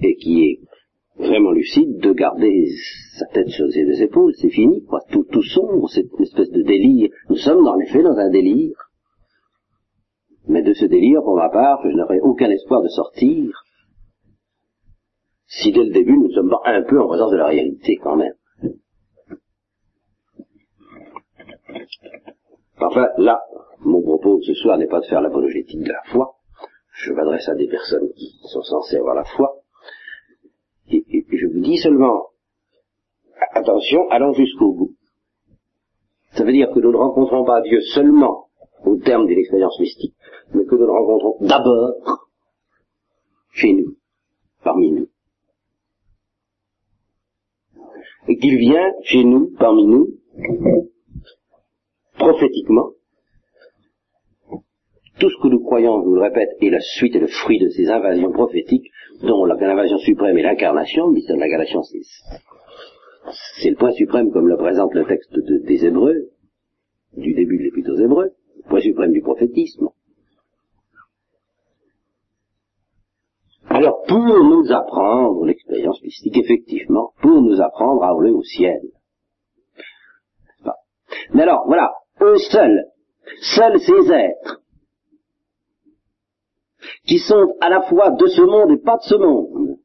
et qui est vraiment lucide de garder sa tête sur ses deux épaules, c'est fini, quoi. Tout, tout sombre, cette espèce de délire. Nous sommes en effet dans un délire. Mais de ce délire, pour ma part, je n'aurai aucun espoir de sortir si dès le début nous sommes un peu en présence de la réalité quand même. Enfin, là, mon propos ce soir n'est pas de faire l'apologétique de la foi. Je m'adresse à des personnes qui sont censées avoir la foi. Et, je vous dis seulement, attention, allons jusqu'au bout. Ça veut dire que nous ne rencontrons pas Dieu seulement au terme d'une expérience mystique, mais que nous le rencontrons d'abord chez nous, parmi nous. Et qu'il vient chez nous, parmi nous, prophétiquement, tout ce que nous croyons, je vous le répète, est la suite et le fruit de ces invasions prophétiques, dont l'invasion suprême est l'incarnation, le mystère de l'incarnation, c'est le point suprême, comme le présente le texte des Hébreux, du début de l'Épître aux Hébreux, le point suprême du prophétisme. Alors, pour nous apprendre l'expérience mystique, effectivement, pour nous apprendre à voler au ciel. Mais alors, voilà, eux seuls, seuls ces êtres, qui sont à la fois de ce monde et pas de ce monde,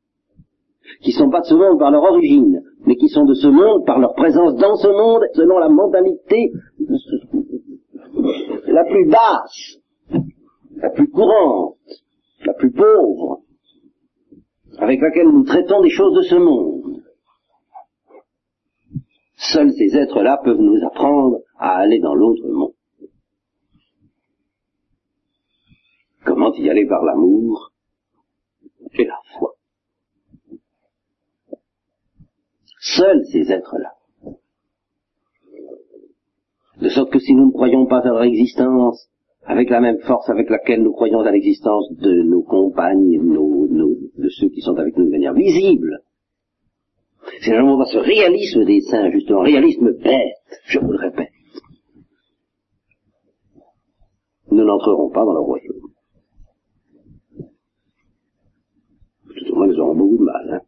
qui sont pas de ce monde par leur origine, mais qui sont de ce monde par leur présence dans ce monde, selon la mentalité la plus basse, la plus courante, la plus pauvre, avec laquelle nous traitons des choses de ce monde. Seuls ces êtres-là peuvent nous apprendre à aller dans l'autre monde. Comment y aller par l'amour et la foi? Seuls ces êtres-là. De sorte que si nous ne croyons pas à leur existence, avec la même force avec laquelle nous croyons à l'existence de nos compagnes, de ceux qui sont avec nous de manière visible, c'est vraiment ce réalisme des saints, justement, réalisme bête, je vous le répète. Nous n'entrerons pas dans le royaume. Tout au moins, nous aurons beaucoup de mal. Hein.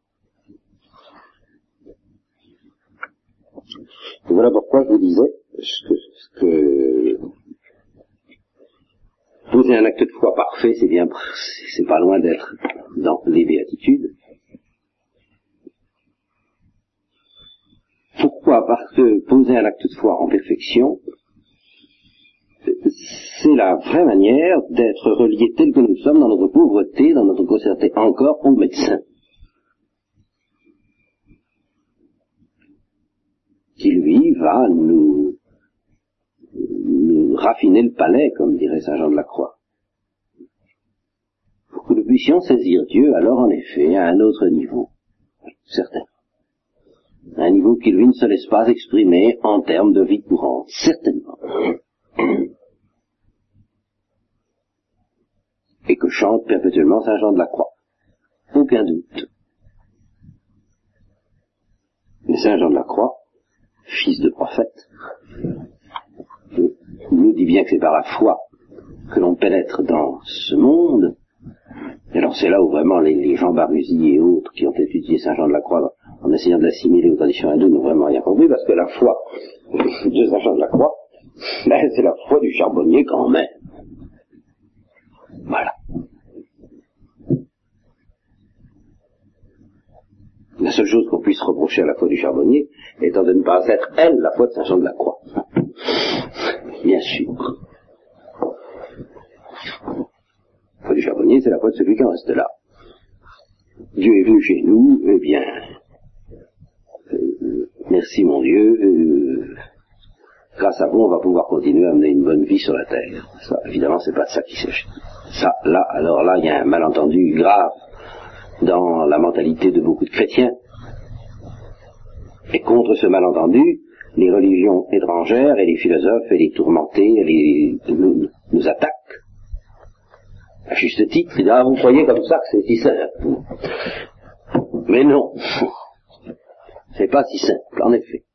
voilà pourquoi je vous disais ce que, poser un acte de foi parfait, c'est bien, c'est pas loin d'être dans les béatitudes. Pourquoi? Parce que poser un acte de foi en perfection, c'est la vraie manière d'être relié tel que nous sommes dans notre pauvreté, dans notre concerté encore au médecin. Qui lui va nous, nous raffiner le palais, comme dirait Saint Jean de la Croix. Pour que nous puissions saisir Dieu alors en effet à un autre niveau, certain un niveau qui lui ne se laisse pas exprimer en termes de vie courante, certainement. Et que chante perpétuellement Saint Jean de la Croix. Aucun doute. Mais Saint Jean de la Croix, fils de prophète, nous dit bien que c'est par la foi que l'on pénètre dans ce monde. Et alors c'est là où vraiment les, les Jean et autres qui ont étudié Saint Jean de la Croix en essayant de l'assimiler aux traditions hindoues n'ont vraiment rien compris parce que la foi de Saint Jean de la Croix, ben, c'est la foi du charbonnier quand même. Voilà. La seule chose qu'on puisse reprocher à la foi du charbonnier étant de ne pas être, elle, la foi de Saint Jean de la Croix. Bien sûr. La foi du charbonnier, c'est la foi de celui qui en reste là. Dieu est venu chez nous, eh bien, euh, merci mon Dieu, euh, grâce à vous, on va pouvoir continuer à mener une bonne vie sur la terre. Ça, évidemment, c'est pas de ça qu'il s'agit. Ça, là, alors là, il y a un malentendu grave dans la mentalité de beaucoup de chrétiens. Et contre ce malentendu, les religions étrangères et les philosophes et les tourmentés nous, nous attaquent. À juste titre, ils disent, ah, vous croyez comme ça que c'est si simple. Mais non. C'est pas si simple, en effet.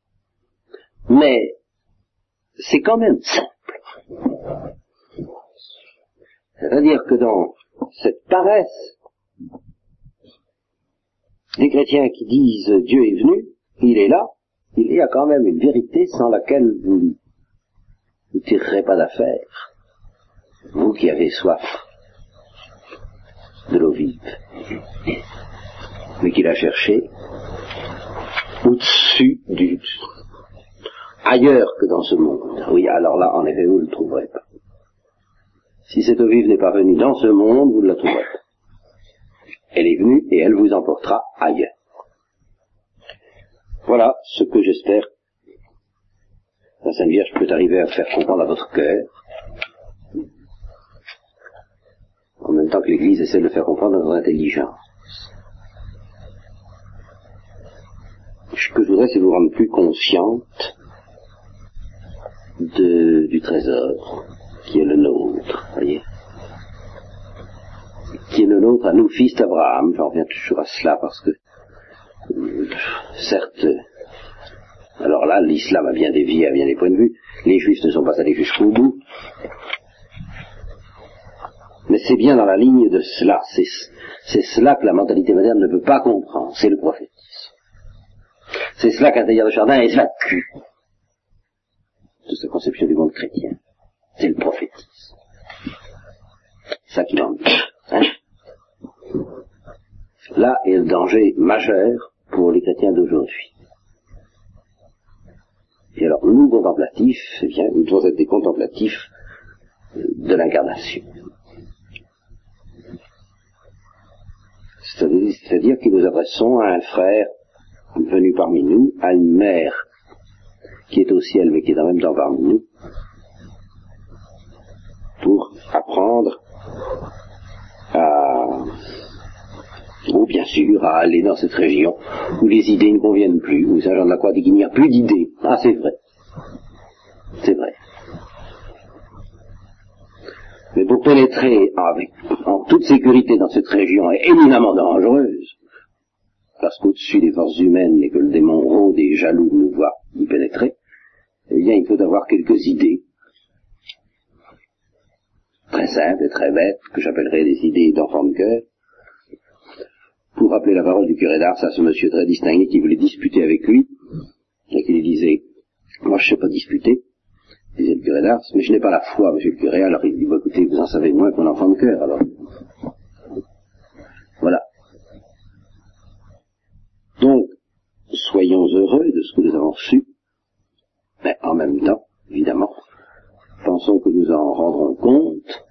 Mais c'est quand même simple. C'est-à-dire que dans cette paresse des chrétiens qui disent Dieu est venu, il est là, il y a quand même une vérité sans laquelle vous ne tirerez pas d'affaire. Vous qui avez soif de l'eau vive, mais qui l'a cherché au-dessus du, ailleurs que dans ce monde. Oui, alors là, en effet, vous ne le trouverez pas. Si cette eau vive n'est pas venue dans ce monde, vous la trouverez. Elle est venue et elle vous emportera ailleurs. Voilà ce que j'espère la Sainte Vierge peut arriver à faire comprendre à votre cœur, en même temps que l'Église essaie de faire comprendre à votre intelligence. Ce que je voudrais, c'est vous rendre plus consciente du trésor qui est le nôtre, voyez qui est le nôtre à nous, fils d'Abraham. J'en reviens toujours à cela parce que, euh, certes, alors là, l'islam a bien dévié à bien des points de vue. Les juifs ne sont pas allés jusqu'au bout. Mais c'est bien dans la ligne de cela. C'est cela que la mentalité moderne ne veut pas comprendre. C'est le prophétisme. C'est cela qu'Intérieur de Chardin évacue de sa conception du monde chrétien. C'est le prophétisme. Ça qui l'embête. Hein Là est le danger majeur pour les chrétiens d'aujourd'hui. Et alors, nous, contemplatifs, eh nous devons être des contemplatifs de l'incarnation. C'est-à-dire que nous adressons à un frère venu parmi nous, à une mère qui est au ciel mais qui est en même temps parmi nous, apprendre à, ou bien sûr, à aller dans cette région où les idées ne conviennent plus, où Saint Jean de la Croix dit qu'il n'y a plus d'idées. Ah, c'est vrai. C'est vrai. Mais pour pénétrer avec, en toute sécurité dans cette région éminemment dangereuse, parce qu'au-dessus des forces humaines et que le démon rôde et jaloux de nous voir y pénétrer, eh bien, il faut avoir quelques idées simples et très bêtes, que j'appellerais des idées d'enfant de cœur, pour rappeler la parole du curé d'Ars à ce monsieur très distingué qui voulait disputer avec lui, et qui lui disait, moi je ne sais pas disputer, disait le curé d'Ars, mais je n'ai pas la foi, monsieur le curé, alors il dit, bah, écoutez, vous en savez moins qu'un enfant de cœur, alors. Voilà. Donc, soyons heureux de ce que nous avons reçu, mais en même temps, évidemment, pensons que nous en rendrons compte.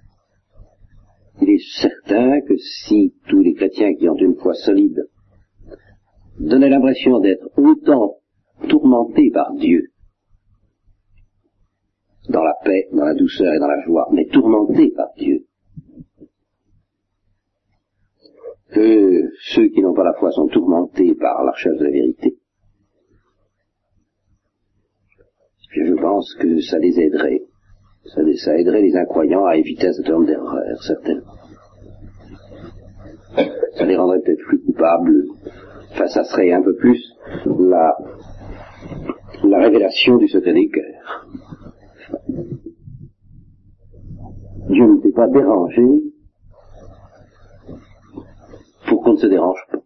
Il est certain que si tous les chrétiens qui ont une foi solide donnaient l'impression d'être autant tourmentés par Dieu, dans la paix, dans la douceur et dans la joie, mais tourmentés par Dieu, que ceux qui n'ont pas la foi sont tourmentés par la recherche de la vérité, je pense que ça les aiderait. Ça, aiderait les incroyants à éviter un certain nombre d'erreurs, certainement. Ça les rendrait peut-être plus coupables. Enfin, ça serait un peu plus la, la révélation du secret des cœurs. Dieu ne s'est pas dérangé pour qu'on ne se dérange pas.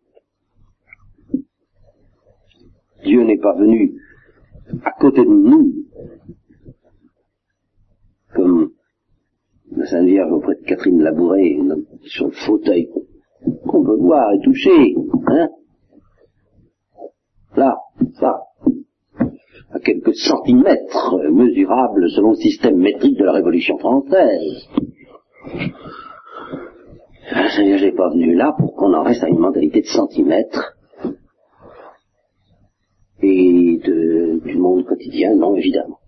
Dieu n'est pas venu à côté de nous comme la Sainte Vierge auprès de Catherine Labouré sur le fauteuil qu'on peut voir et toucher. Hein Là, ça, à quelques centimètres mesurables selon le système métrique de la Révolution française. La Sainte Vierge n'est pas venue là pour qu'on en reste à une mentalité de centimètres et du monde quotidien, non, évidemment.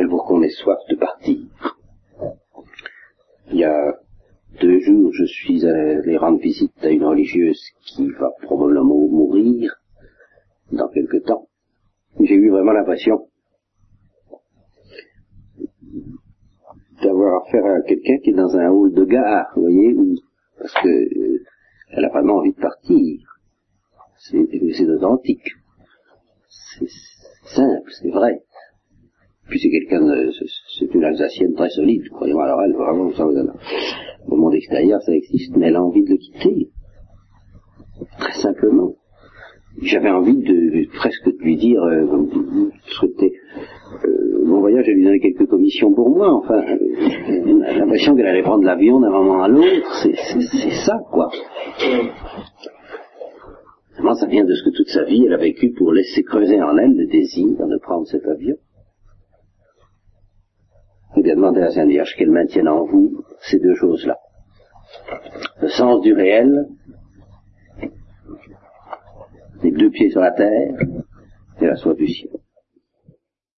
Mais pour qu'on ait soif de partir. Il y a deux jours, je suis allé rendre visite à une religieuse qui va probablement mourir dans quelque temps. J'ai eu vraiment l'impression d'avoir affaire à quelqu'un qui est dans un hall de gare, vous voyez, parce que euh, elle a vraiment envie de partir. C'est authentique. C'est simple, c'est vrai. Puis c'est quelqu'un de, c'est une Alsacienne très solide, croyez-moi. Alors elle, vraiment, ça, au monde extérieur, ça existe, mais elle a envie de le quitter. Très simplement. J'avais envie de, presque de lui dire, euh, souhaiter, euh, mon voyage, elle lui donner quelques commissions pour moi. Enfin, euh, l'impression qu'elle allait prendre l'avion d'un moment à l'autre. C'est ça, quoi. Ça vient de ce que toute sa vie elle a vécu pour laisser creuser en elle le désir de prendre cet avion. Et bien demander à Sainte Vierge qu'elle maintienne en vous ces deux choses-là. Le sens du réel, les deux pieds sur la terre, et la soif du ciel.